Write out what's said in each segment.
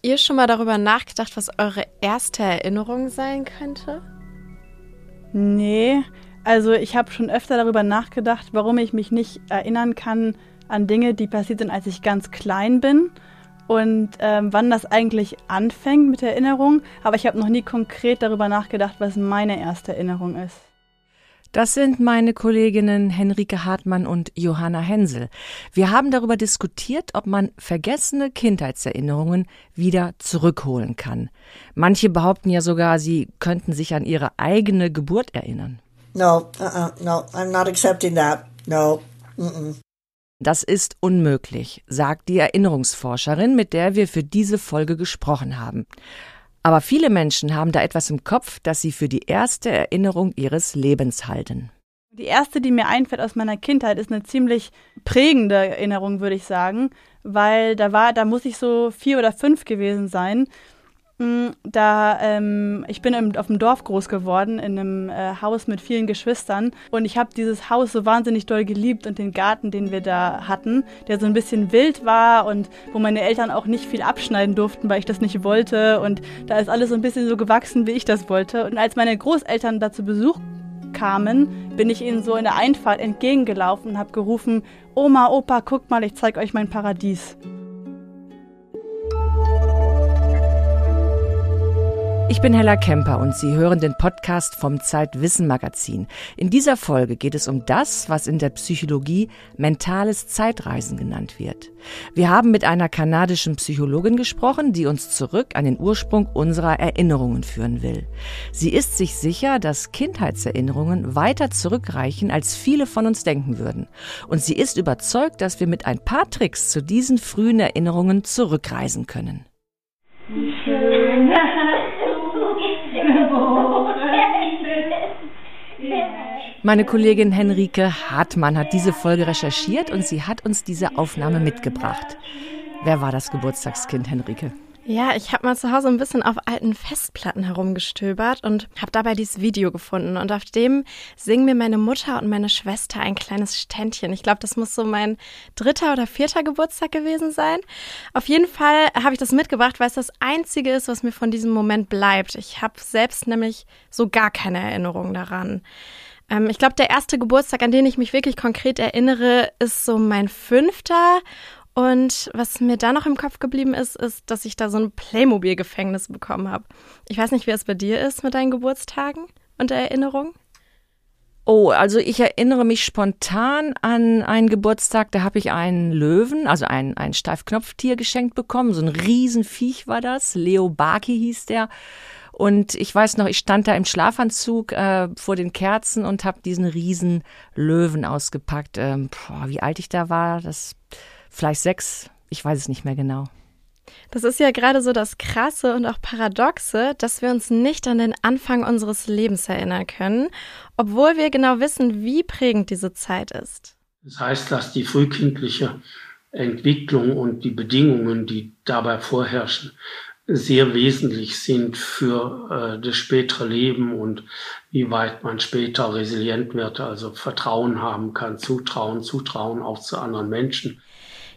Habt ihr schon mal darüber nachgedacht, was eure erste Erinnerung sein könnte? Nee, also ich habe schon öfter darüber nachgedacht, warum ich mich nicht erinnern kann an Dinge, die passiert sind, als ich ganz klein bin und ähm, wann das eigentlich anfängt mit der Erinnerung. Aber ich habe noch nie konkret darüber nachgedacht, was meine erste Erinnerung ist. Das sind meine Kolleginnen Henrike Hartmann und Johanna Hensel. Wir haben darüber diskutiert, ob man vergessene Kindheitserinnerungen wieder zurückholen kann. Manche behaupten ja sogar, sie könnten sich an ihre eigene Geburt erinnern. No, uh -uh, no, I'm not accepting that. No. Mm -mm. Das ist unmöglich, sagt die Erinnerungsforscherin, mit der wir für diese Folge gesprochen haben. Aber viele Menschen haben da etwas im Kopf, das sie für die erste Erinnerung ihres Lebens halten. Die erste, die mir einfällt aus meiner Kindheit, ist eine ziemlich prägende Erinnerung, würde ich sagen, weil da war, da muss ich so vier oder fünf gewesen sein. Mm, da ähm, ich bin im, auf dem Dorf groß geworden, in einem äh, Haus mit vielen Geschwistern und ich habe dieses Haus so wahnsinnig doll geliebt und den Garten, den wir da hatten, der so ein bisschen wild war und wo meine Eltern auch nicht viel abschneiden durften, weil ich das nicht wollte und da ist alles so ein bisschen so gewachsen, wie ich das wollte. Und als meine Großeltern da zu Besuch kamen, bin ich ihnen so in der Einfahrt entgegengelaufen und habe gerufen, Oma, Opa, guckt mal, ich zeig euch mein Paradies. Ich bin Hella Kemper und Sie hören den Podcast vom Zeitwissen Magazin. In dieser Folge geht es um das, was in der Psychologie mentales Zeitreisen genannt wird. Wir haben mit einer kanadischen Psychologin gesprochen, die uns zurück an den Ursprung unserer Erinnerungen führen will. Sie ist sich sicher, dass Kindheitserinnerungen weiter zurückreichen, als viele von uns denken würden. Und sie ist überzeugt, dass wir mit ein paar Tricks zu diesen frühen Erinnerungen zurückreisen können. Meine Kollegin Henrike Hartmann hat diese Folge recherchiert und sie hat uns diese Aufnahme mitgebracht. Wer war das Geburtstagskind, Henrike? Ja, ich habe mal zu Hause ein bisschen auf alten Festplatten herumgestöbert und habe dabei dieses Video gefunden. Und auf dem singen mir meine Mutter und meine Schwester ein kleines Ständchen. Ich glaube, das muss so mein dritter oder vierter Geburtstag gewesen sein. Auf jeden Fall habe ich das mitgebracht, weil es das Einzige ist, was mir von diesem Moment bleibt. Ich habe selbst nämlich so gar keine Erinnerung daran. Ähm, ich glaube, der erste Geburtstag, an den ich mich wirklich konkret erinnere, ist so mein fünfter. Und was mir da noch im Kopf geblieben ist, ist, dass ich da so ein Playmobil-Gefängnis bekommen habe. Ich weiß nicht, wie es bei dir ist mit deinen Geburtstagen und der Erinnerung. Oh, also ich erinnere mich spontan an einen Geburtstag, da habe ich einen Löwen, also ein, ein Steifknopftier geschenkt bekommen. So ein Riesenviech war das. Leo Baki hieß der. Und ich weiß noch, ich stand da im Schlafanzug äh, vor den Kerzen und habe diesen riesen Löwen ausgepackt. Ähm, boah, wie alt ich da war, das vielleicht sechs, ich weiß es nicht mehr genau. Das ist ja gerade so das Krasse und auch Paradoxe, dass wir uns nicht an den Anfang unseres Lebens erinnern können, obwohl wir genau wissen, wie prägend diese Zeit ist. Das heißt, dass die frühkindliche Entwicklung und die Bedingungen, die dabei vorherrschen, sehr wesentlich sind für äh, das spätere Leben und wie weit man später resilient wird, also Vertrauen haben kann, Zutrauen, Zutrauen auch zu anderen Menschen.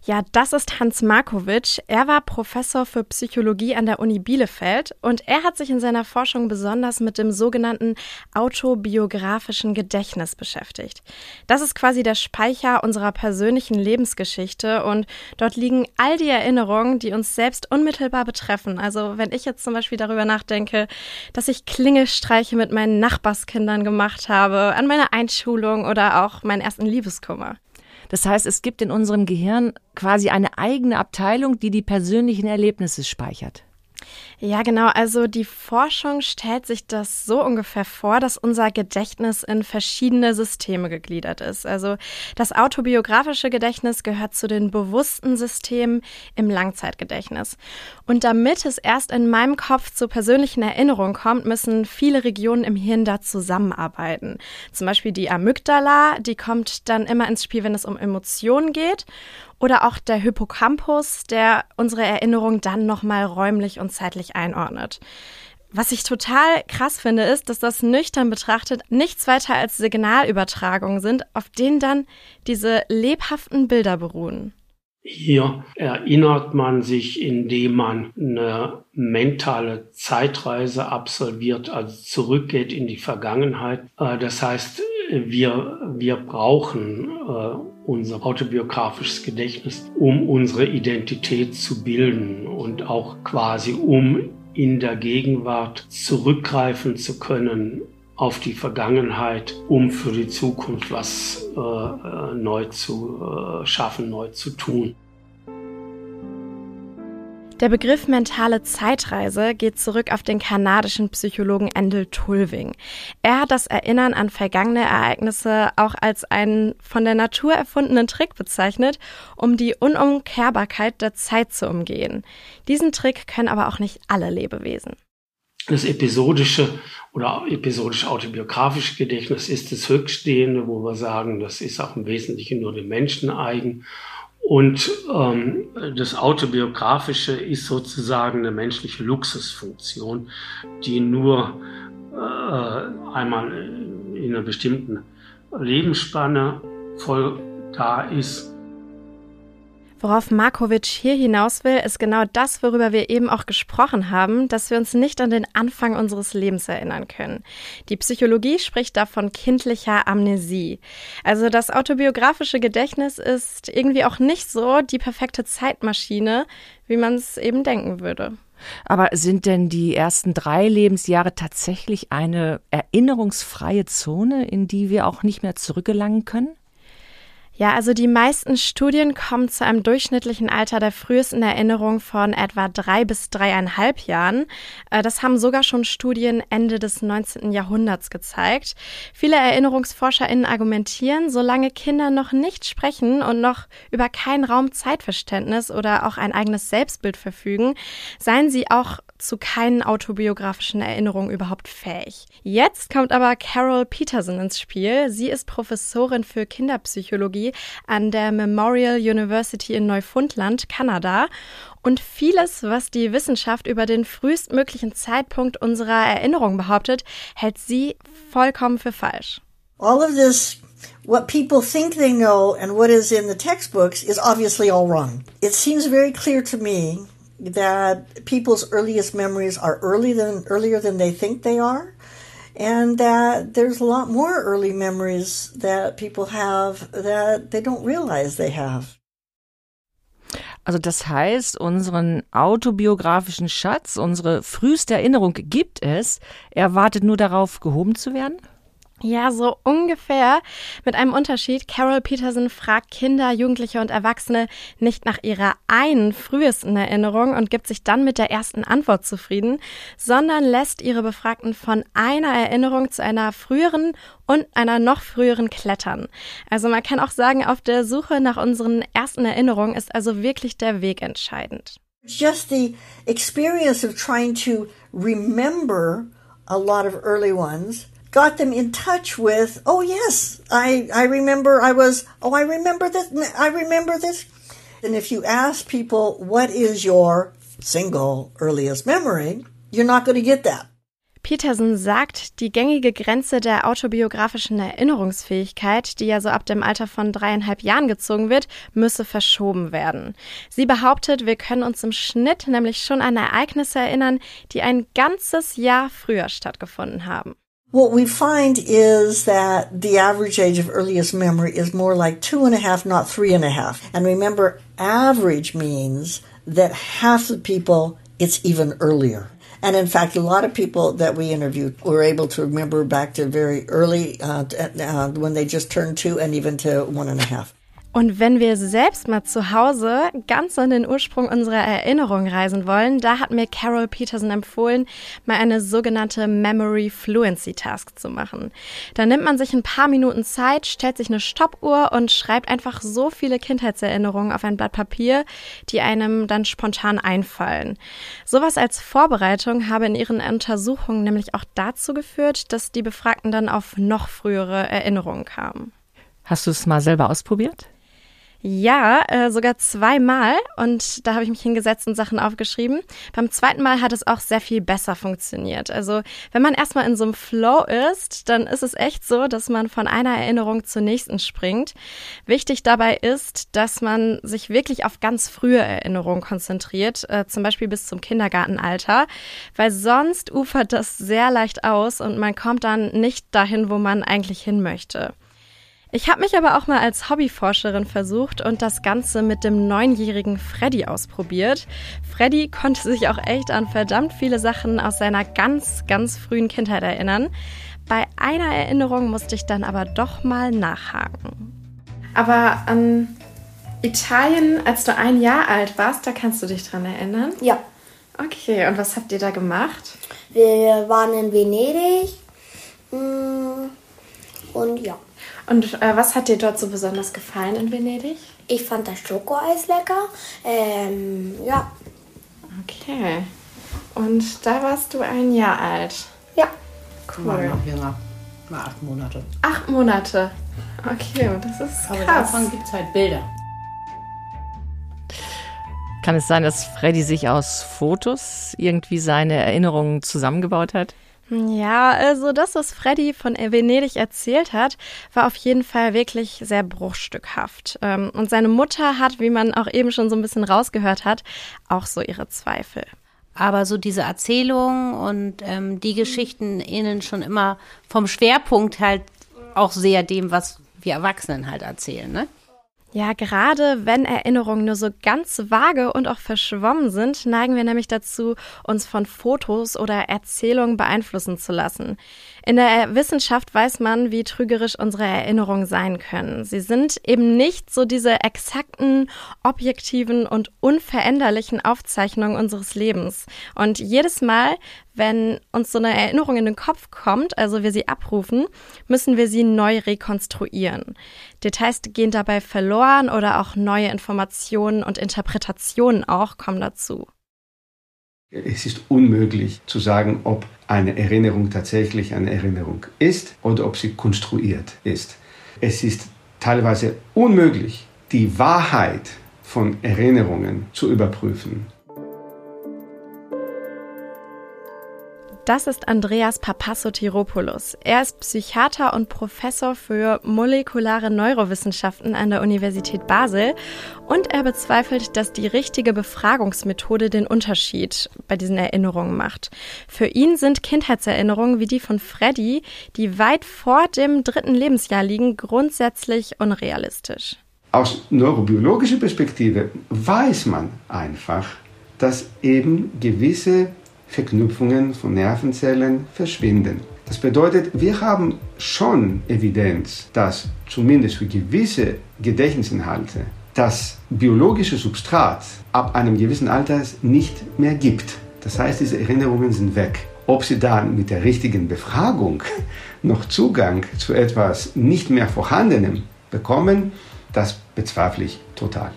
Ja, das ist Hans Markovic. Er war Professor für Psychologie an der Uni Bielefeld und er hat sich in seiner Forschung besonders mit dem sogenannten autobiografischen Gedächtnis beschäftigt. Das ist quasi der Speicher unserer persönlichen Lebensgeschichte und dort liegen all die Erinnerungen, die uns selbst unmittelbar betreffen. Also wenn ich jetzt zum Beispiel darüber nachdenke, dass ich Klingelstreiche mit meinen Nachbarskindern gemacht habe, an meiner Einschulung oder auch meinen ersten Liebeskummer. Das heißt, es gibt in unserem Gehirn quasi eine eigene Abteilung, die die persönlichen Erlebnisse speichert. Ja, genau. Also die Forschung stellt sich das so ungefähr vor, dass unser Gedächtnis in verschiedene Systeme gegliedert ist. Also das autobiografische Gedächtnis gehört zu den bewussten Systemen im Langzeitgedächtnis. Und damit es erst in meinem Kopf zur persönlichen Erinnerung kommt, müssen viele Regionen im Hirn da zusammenarbeiten. Zum Beispiel die Amygdala, die kommt dann immer ins Spiel, wenn es um Emotionen geht. Oder auch der Hippocampus, der unsere Erinnerung dann nochmal räumlich und zeitlich einordnet. Was ich total krass finde, ist, dass das nüchtern betrachtet nichts weiter als Signalübertragungen sind, auf denen dann diese lebhaften Bilder beruhen. Hier erinnert man sich, indem man eine mentale Zeitreise absolviert, also zurückgeht in die Vergangenheit. Äh, das heißt, wir, wir brauchen äh, unser autobiografisches Gedächtnis, um unsere Identität zu bilden und auch quasi um in der Gegenwart zurückgreifen zu können auf die Vergangenheit, um für die Zukunft was äh, äh, neu zu äh, schaffen, neu zu tun. Der Begriff mentale Zeitreise geht zurück auf den kanadischen Psychologen Endel Tulving. Er hat das Erinnern an vergangene Ereignisse auch als einen von der Natur erfundenen Trick bezeichnet, um die Unumkehrbarkeit der Zeit zu umgehen. Diesen Trick können aber auch nicht alle Lebewesen. Das episodische oder episodisch autobiografische Gedächtnis ist das Höchststehende, wo wir sagen, das ist auch im Wesentlichen nur dem Menschen eigen. Und ähm, das Autobiografische ist sozusagen eine menschliche Luxusfunktion, die nur äh, einmal in einer bestimmten Lebensspanne voll da ist Worauf Markovic hier hinaus will, ist genau das, worüber wir eben auch gesprochen haben, dass wir uns nicht an den Anfang unseres Lebens erinnern können. Die Psychologie spricht da von kindlicher Amnesie. Also das autobiografische Gedächtnis ist irgendwie auch nicht so die perfekte Zeitmaschine, wie man es eben denken würde. Aber sind denn die ersten drei Lebensjahre tatsächlich eine erinnerungsfreie Zone, in die wir auch nicht mehr zurückgelangen können? Ja, also die meisten Studien kommen zu einem durchschnittlichen Alter der frühesten Erinnerung von etwa drei bis dreieinhalb Jahren. Äh, das haben sogar schon Studien Ende des 19. Jahrhunderts gezeigt. Viele ErinnerungsforscherInnen argumentieren, solange Kinder noch nicht sprechen und noch über kein Raumzeitverständnis oder auch ein eigenes Selbstbild verfügen, seien sie auch zu keinen autobiografischen Erinnerungen überhaupt fähig. Jetzt kommt aber Carol Peterson ins Spiel. Sie ist Professorin für Kinderpsychologie an der Memorial University in Neufundland, Kanada. Und vieles, was die Wissenschaft über den frühestmöglichen Zeitpunkt unserer Erinnerung behauptet, hält sie vollkommen für falsch. All of this what people think they know and what is in the textbooks is obviously all wrong. It seems very clear to me that people's earliest memories are early than, earlier than they think they are, and that there's a lot more early memories that people have that they don't realize they have. Also das heißt, unseren autobiografischen Schatz, unsere früheste Erinnerung gibt es, er wartet nur darauf, gehoben zu werden? Ja, so ungefähr. Mit einem Unterschied. Carol Peterson fragt Kinder, Jugendliche und Erwachsene nicht nach ihrer einen frühesten Erinnerung und gibt sich dann mit der ersten Antwort zufrieden, sondern lässt ihre Befragten von einer Erinnerung zu einer früheren und einer noch früheren klettern. Also man kann auch sagen, auf der Suche nach unseren ersten Erinnerungen ist also wirklich der Weg entscheidend. Just the experience of trying to remember a lot of early ones got them in touch with, oh yes, I, I remember I was, oh, I remember this, I remember this. And if you ask people, what is your single earliest memory, you're not going to get that. Peterson sagt, die gängige Grenze der autobiografischen Erinnerungsfähigkeit, die ja so ab dem Alter von dreieinhalb Jahren gezogen wird, müsse verschoben werden. Sie behauptet, wir können uns im Schnitt nämlich schon an Ereignisse erinnern, die ein ganzes Jahr früher stattgefunden haben. What we find is that the average age of earliest memory is more like two and a half, not three and a half. And remember, average means that half the people, it's even earlier. And in fact, a lot of people that we interviewed were able to remember back to very early, uh, uh, when they just turned two and even to one and a half. Und wenn wir selbst mal zu Hause ganz an den Ursprung unserer Erinnerung reisen wollen, da hat mir Carol Peterson empfohlen, mal eine sogenannte Memory Fluency Task zu machen. Da nimmt man sich ein paar Minuten Zeit, stellt sich eine Stoppuhr und schreibt einfach so viele Kindheitserinnerungen auf ein Blatt Papier, die einem dann spontan einfallen. Sowas als Vorbereitung habe in ihren Untersuchungen nämlich auch dazu geführt, dass die Befragten dann auf noch frühere Erinnerungen kamen. Hast du es mal selber ausprobiert? Ja, äh, sogar zweimal. Und da habe ich mich hingesetzt und Sachen aufgeschrieben. Beim zweiten Mal hat es auch sehr viel besser funktioniert. Also wenn man erstmal in so einem Flow ist, dann ist es echt so, dass man von einer Erinnerung zur nächsten springt. Wichtig dabei ist, dass man sich wirklich auf ganz frühe Erinnerungen konzentriert, äh, zum Beispiel bis zum Kindergartenalter, weil sonst ufert das sehr leicht aus und man kommt dann nicht dahin, wo man eigentlich hin möchte. Ich habe mich aber auch mal als Hobbyforscherin versucht und das Ganze mit dem neunjährigen Freddy ausprobiert. Freddy konnte sich auch echt an verdammt viele Sachen aus seiner ganz, ganz frühen Kindheit erinnern. Bei einer Erinnerung musste ich dann aber doch mal nachhaken. Aber an Italien, als du ein Jahr alt warst, da kannst du dich dran erinnern? Ja. Okay, und was habt ihr da gemacht? Wir waren in Venedig. Mm, und ja. Und äh, was hat dir dort so besonders gefallen in Venedig? Ich fand das Schokoeis lecker. Ähm, ja. Okay. Und da warst du ein Jahr alt. Ja. Cool. War noch jünger. War acht Monate. Acht Monate. Okay, das ist Aber krass. davon gibt es halt Bilder. Kann es sein, dass Freddy sich aus Fotos irgendwie seine Erinnerungen zusammengebaut hat? Ja, also das, was Freddy von Venedig erzählt hat, war auf jeden Fall wirklich sehr bruchstückhaft. Ähm, und seine Mutter hat, wie man auch eben schon so ein bisschen rausgehört hat, auch so ihre Zweifel. Aber so diese Erzählungen und ähm, die Geschichten innen schon immer vom Schwerpunkt halt auch sehr dem, was wir Erwachsenen halt erzählen, ne? Ja, gerade wenn Erinnerungen nur so ganz vage und auch verschwommen sind, neigen wir nämlich dazu, uns von Fotos oder Erzählungen beeinflussen zu lassen. In der Wissenschaft weiß man, wie trügerisch unsere Erinnerungen sein können. Sie sind eben nicht so diese exakten, objektiven und unveränderlichen Aufzeichnungen unseres Lebens. Und jedes Mal, wenn uns so eine Erinnerung in den Kopf kommt, also wir sie abrufen, müssen wir sie neu rekonstruieren. Details gehen dabei verloren oder auch neue Informationen und Interpretationen auch kommen dazu. Es ist unmöglich zu sagen, ob eine Erinnerung tatsächlich eine Erinnerung ist oder ob sie konstruiert ist. Es ist teilweise unmöglich, die Wahrheit von Erinnerungen zu überprüfen. Das ist Andreas Papassotiropoulos. Er ist Psychiater und Professor für molekulare Neurowissenschaften an der Universität Basel und er bezweifelt, dass die richtige Befragungsmethode den Unterschied bei diesen Erinnerungen macht. Für ihn sind Kindheitserinnerungen wie die von Freddy, die weit vor dem dritten Lebensjahr liegen, grundsätzlich unrealistisch. Aus neurobiologischer Perspektive weiß man einfach, dass eben gewisse Verknüpfungen von Nervenzellen verschwinden. Das bedeutet, wir haben schon Evidenz, dass zumindest für gewisse Gedächtnisinhalte das biologische Substrat ab einem gewissen Alter nicht mehr gibt. Das heißt, diese Erinnerungen sind weg. Ob sie dann mit der richtigen Befragung noch Zugang zu etwas nicht mehr Vorhandenem bekommen, das bezweifle ich total.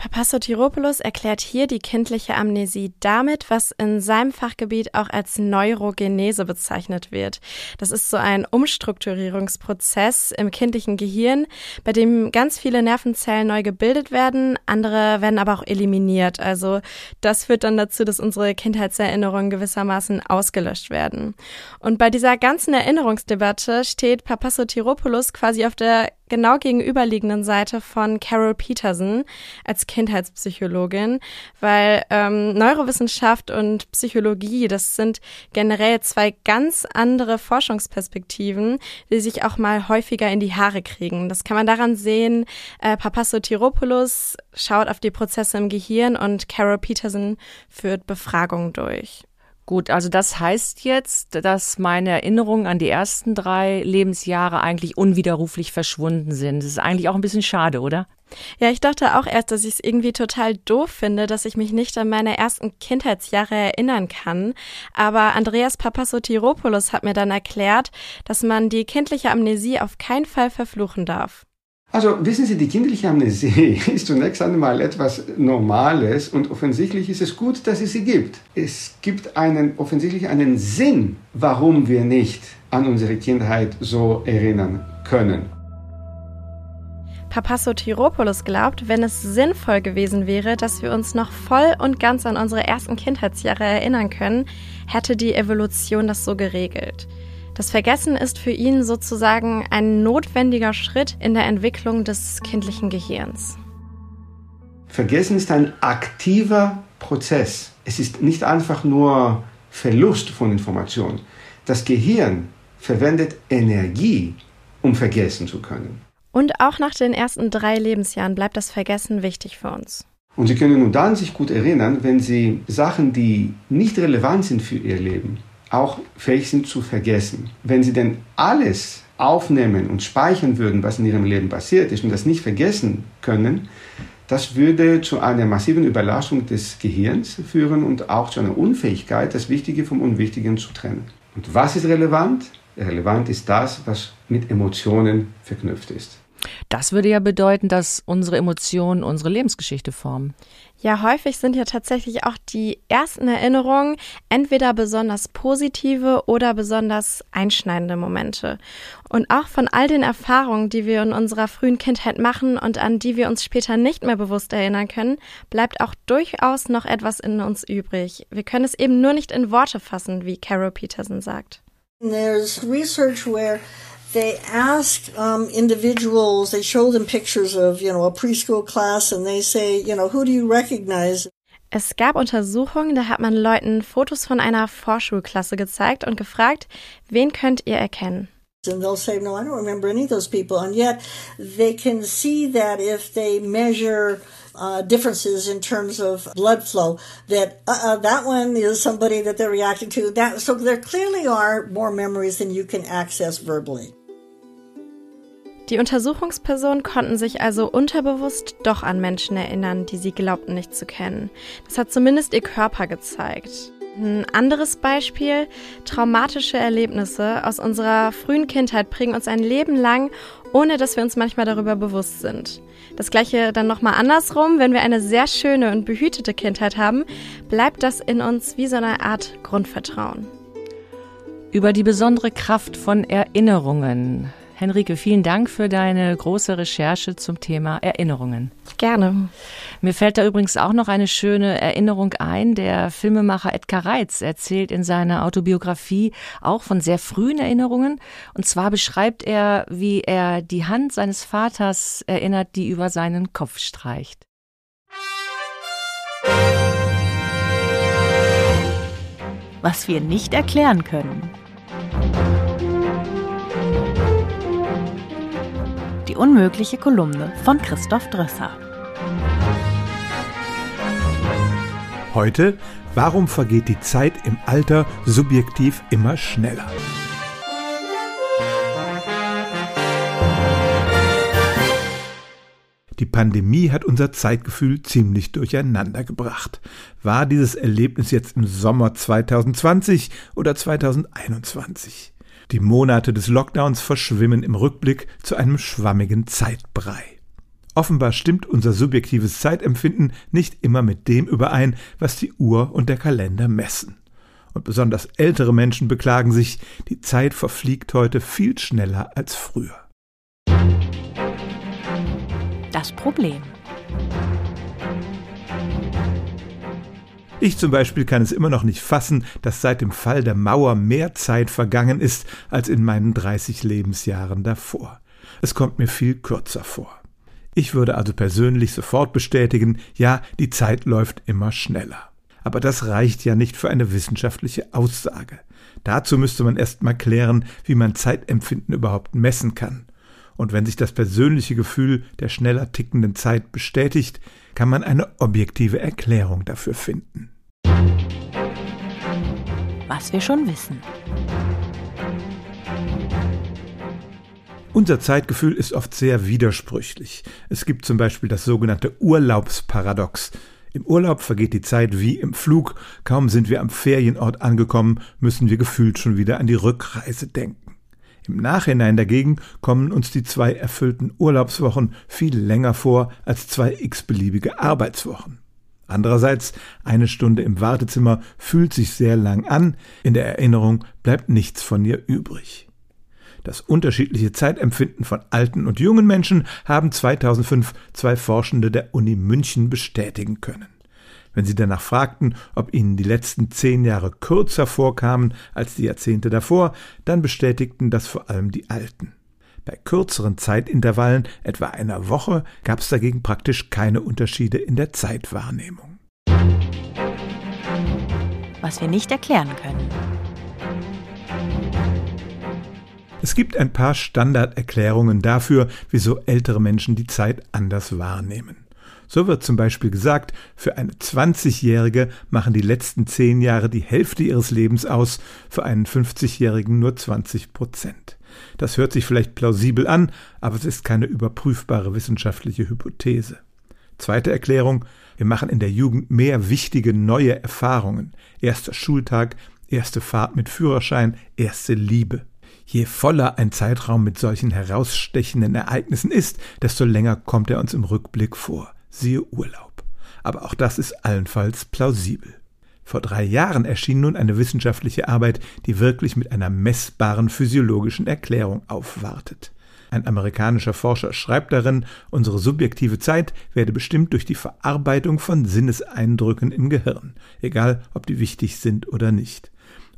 Papassotiropoulos erklärt hier die kindliche Amnesie damit, was in seinem Fachgebiet auch als Neurogenese bezeichnet wird. Das ist so ein Umstrukturierungsprozess im kindlichen Gehirn, bei dem ganz viele Nervenzellen neu gebildet werden, andere werden aber auch eliminiert. Also das führt dann dazu, dass unsere Kindheitserinnerungen gewissermaßen ausgelöscht werden. Und bei dieser ganzen Erinnerungsdebatte steht Papassotiropoulos quasi auf der genau gegenüberliegenden Seite von Carol Peterson als Kindheitspsychologin, weil ähm, Neurowissenschaft und Psychologie, das sind generell zwei ganz andere Forschungsperspektiven, die sich auch mal häufiger in die Haare kriegen. Das kann man daran sehen, äh, Papassotiropoulos schaut auf die Prozesse im Gehirn und Carol Peterson führt Befragungen durch. Gut, also das heißt jetzt, dass meine Erinnerungen an die ersten drei Lebensjahre eigentlich unwiderruflich verschwunden sind. Das ist eigentlich auch ein bisschen schade, oder? Ja, ich dachte auch erst, dass ich es irgendwie total doof finde, dass ich mich nicht an meine ersten Kindheitsjahre erinnern kann. Aber Andreas Papassotiropoulos hat mir dann erklärt, dass man die kindliche Amnesie auf keinen Fall verfluchen darf. Also wissen Sie, die kindliche Amnesie ist zunächst einmal etwas Normales und offensichtlich ist es gut, dass es sie gibt. Es gibt einen, offensichtlich einen Sinn, warum wir nicht an unsere Kindheit so erinnern können. Papa Sotiropoulos glaubt, wenn es sinnvoll gewesen wäre, dass wir uns noch voll und ganz an unsere ersten Kindheitsjahre erinnern können, hätte die Evolution das so geregelt. Das Vergessen ist für ihn sozusagen ein notwendiger Schritt in der Entwicklung des kindlichen Gehirns. Vergessen ist ein aktiver Prozess. Es ist nicht einfach nur Verlust von Informationen. Das Gehirn verwendet Energie, um vergessen zu können. Und auch nach den ersten drei Lebensjahren bleibt das Vergessen wichtig für uns. Und Sie können nur dann sich gut erinnern, wenn Sie Sachen, die nicht relevant sind für Ihr Leben, auch fähig sind zu vergessen. Wenn Sie denn alles aufnehmen und speichern würden, was in Ihrem Leben passiert ist und das nicht vergessen können, das würde zu einer massiven Überlastung des Gehirns führen und auch zu einer Unfähigkeit, das Wichtige vom Unwichtigen zu trennen. Und was ist relevant? Relevant ist das, was mit Emotionen verknüpft ist. Das würde ja bedeuten, dass unsere Emotionen unsere Lebensgeschichte formen. Ja, häufig sind ja tatsächlich auch die ersten Erinnerungen entweder besonders positive oder besonders einschneidende Momente. Und auch von all den Erfahrungen, die wir in unserer frühen Kindheit machen und an die wir uns später nicht mehr bewusst erinnern können, bleibt auch durchaus noch etwas in uns übrig. Wir können es eben nur nicht in Worte fassen, wie Carol Peterson sagt. There's research where they ask um, individuals, they show them pictures of, you know, a preschool class and they say, you know, who do you recognize? Es gab Untersuchungen, da hat man Leuten Fotos von einer Vorschulklasse gezeigt und gefragt, wen könnt ihr erkennen? And they'll say, no, I don't remember any of those people. And yet they can see that if they measure uh, differences in terms of blood flow, that uh, that one is somebody that they're reacting to. That so there clearly are more memories than you can access verbally. Die Untersuchungspersonen konnten sich also unterbewusst doch an Menschen erinnern, die sie glaubten nicht zu kennen. Das hat zumindest ihr Körper gezeigt. Ein anderes Beispiel, traumatische Erlebnisse aus unserer frühen Kindheit prägen uns ein Leben lang, ohne dass wir uns manchmal darüber bewusst sind. Das gleiche dann nochmal andersrum, wenn wir eine sehr schöne und behütete Kindheit haben, bleibt das in uns wie so eine Art Grundvertrauen. Über die besondere Kraft von Erinnerungen Henrike, vielen Dank für deine große Recherche zum Thema Erinnerungen. Gerne. Mir fällt da übrigens auch noch eine schöne Erinnerung ein. Der Filmemacher Edgar Reitz erzählt in seiner Autobiografie auch von sehr frühen Erinnerungen. Und zwar beschreibt er, wie er die Hand seines Vaters erinnert, die über seinen Kopf streicht. Was wir nicht erklären können. Unmögliche Kolumne von Christoph Drösser. Heute, warum vergeht die Zeit im Alter subjektiv immer schneller? Die Pandemie hat unser Zeitgefühl ziemlich durcheinander gebracht. War dieses Erlebnis jetzt im Sommer 2020 oder 2021? Die Monate des Lockdowns verschwimmen im Rückblick zu einem schwammigen Zeitbrei. Offenbar stimmt unser subjektives Zeitempfinden nicht immer mit dem überein, was die Uhr und der Kalender messen. Und besonders ältere Menschen beklagen sich, die Zeit verfliegt heute viel schneller als früher. Das Problem. Ich zum Beispiel kann es immer noch nicht fassen, dass seit dem Fall der Mauer mehr Zeit vergangen ist als in meinen 30 Lebensjahren davor. Es kommt mir viel kürzer vor. Ich würde also persönlich sofort bestätigen, ja, die Zeit läuft immer schneller. Aber das reicht ja nicht für eine wissenschaftliche Aussage. Dazu müsste man erst mal klären, wie man Zeitempfinden überhaupt messen kann. Und wenn sich das persönliche Gefühl der schneller tickenden Zeit bestätigt, kann man eine objektive Erklärung dafür finden. Was wir schon wissen. Unser Zeitgefühl ist oft sehr widersprüchlich. Es gibt zum Beispiel das sogenannte Urlaubsparadox. Im Urlaub vergeht die Zeit wie im Flug. Kaum sind wir am Ferienort angekommen, müssen wir gefühlt schon wieder an die Rückreise denken. Im Nachhinein dagegen kommen uns die zwei erfüllten Urlaubswochen viel länger vor als zwei x-beliebige Arbeitswochen. Andererseits, eine Stunde im Wartezimmer fühlt sich sehr lang an, in der Erinnerung bleibt nichts von ihr übrig. Das unterschiedliche Zeitempfinden von alten und jungen Menschen haben 2005 zwei Forschende der Uni München bestätigen können. Wenn sie danach fragten, ob ihnen die letzten zehn Jahre kürzer vorkamen als die Jahrzehnte davor, dann bestätigten das vor allem die Alten. Bei kürzeren Zeitintervallen, etwa einer Woche, gab es dagegen praktisch keine Unterschiede in der Zeitwahrnehmung. Was wir nicht erklären können. Es gibt ein paar Standarderklärungen dafür, wieso ältere Menschen die Zeit anders wahrnehmen. So wird zum Beispiel gesagt, für eine 20-Jährige machen die letzten zehn Jahre die Hälfte ihres Lebens aus, für einen 50-Jährigen nur 20 Prozent. Das hört sich vielleicht plausibel an, aber es ist keine überprüfbare wissenschaftliche Hypothese. Zweite Erklärung, wir machen in der Jugend mehr wichtige neue Erfahrungen. Erster Schultag, erste Fahrt mit Führerschein, erste Liebe. Je voller ein Zeitraum mit solchen herausstechenden Ereignissen ist, desto länger kommt er uns im Rückblick vor. Siehe Urlaub. Aber auch das ist allenfalls plausibel. Vor drei Jahren erschien nun eine wissenschaftliche Arbeit, die wirklich mit einer messbaren physiologischen Erklärung aufwartet. Ein amerikanischer Forscher schreibt darin, unsere subjektive Zeit werde bestimmt durch die Verarbeitung von Sinneseindrücken im Gehirn, egal ob die wichtig sind oder nicht.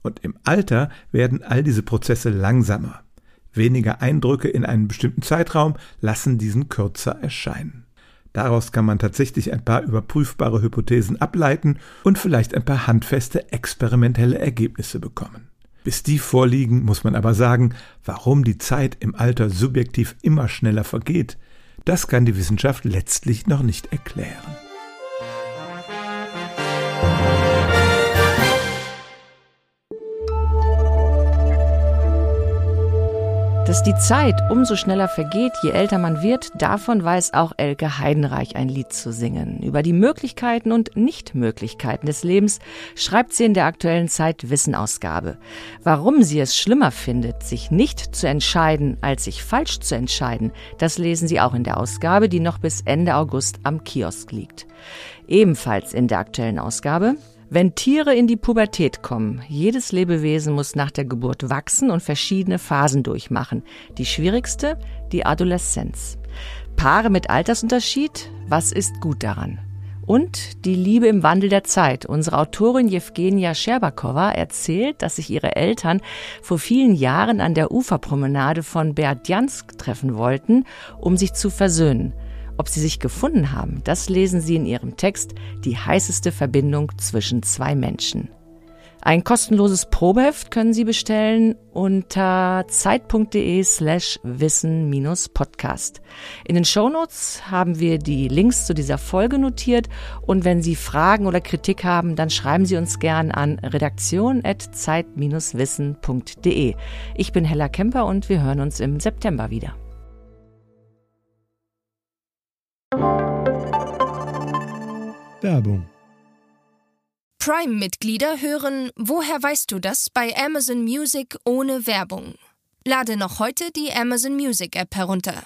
Und im Alter werden all diese Prozesse langsamer. Weniger Eindrücke in einem bestimmten Zeitraum lassen diesen kürzer erscheinen. Daraus kann man tatsächlich ein paar überprüfbare Hypothesen ableiten und vielleicht ein paar handfeste experimentelle Ergebnisse bekommen. Bis die vorliegen, muss man aber sagen, warum die Zeit im Alter subjektiv immer schneller vergeht, das kann die Wissenschaft letztlich noch nicht erklären. Dass die Zeit umso schneller vergeht, je älter man wird, davon weiß auch Elke Heidenreich ein Lied zu singen. Über die Möglichkeiten und Nichtmöglichkeiten des Lebens schreibt sie in der aktuellen Zeit Wissenausgabe. Warum sie es schlimmer findet, sich nicht zu entscheiden, als sich falsch zu entscheiden, das lesen Sie auch in der Ausgabe, die noch bis Ende August am Kiosk liegt. Ebenfalls in der aktuellen Ausgabe wenn Tiere in die Pubertät kommen, jedes Lebewesen muss nach der Geburt wachsen und verschiedene Phasen durchmachen. Die schwierigste, die Adoleszenz. Paare mit Altersunterschied, was ist gut daran? Und die Liebe im Wandel der Zeit. Unsere Autorin Jewgenia Scherbakowa erzählt, dass sich ihre Eltern vor vielen Jahren an der Uferpromenade von Berdjansk treffen wollten, um sich zu versöhnen. Ob sie sich gefunden haben, das lesen Sie in Ihrem Text Die heißeste Verbindung zwischen zwei Menschen. Ein kostenloses Probeheft können Sie bestellen unter zeit.de slash wissen-podcast. In den Shownotes haben wir die Links zu dieser Folge notiert und wenn Sie Fragen oder Kritik haben, dann schreiben Sie uns gern an redaktion.zeit-wissen.de. Ich bin Hella Kemper und wir hören uns im September wieder. Werbung. Prime-Mitglieder hören Woher weißt du das bei Amazon Music ohne Werbung. Lade noch heute die Amazon Music App herunter.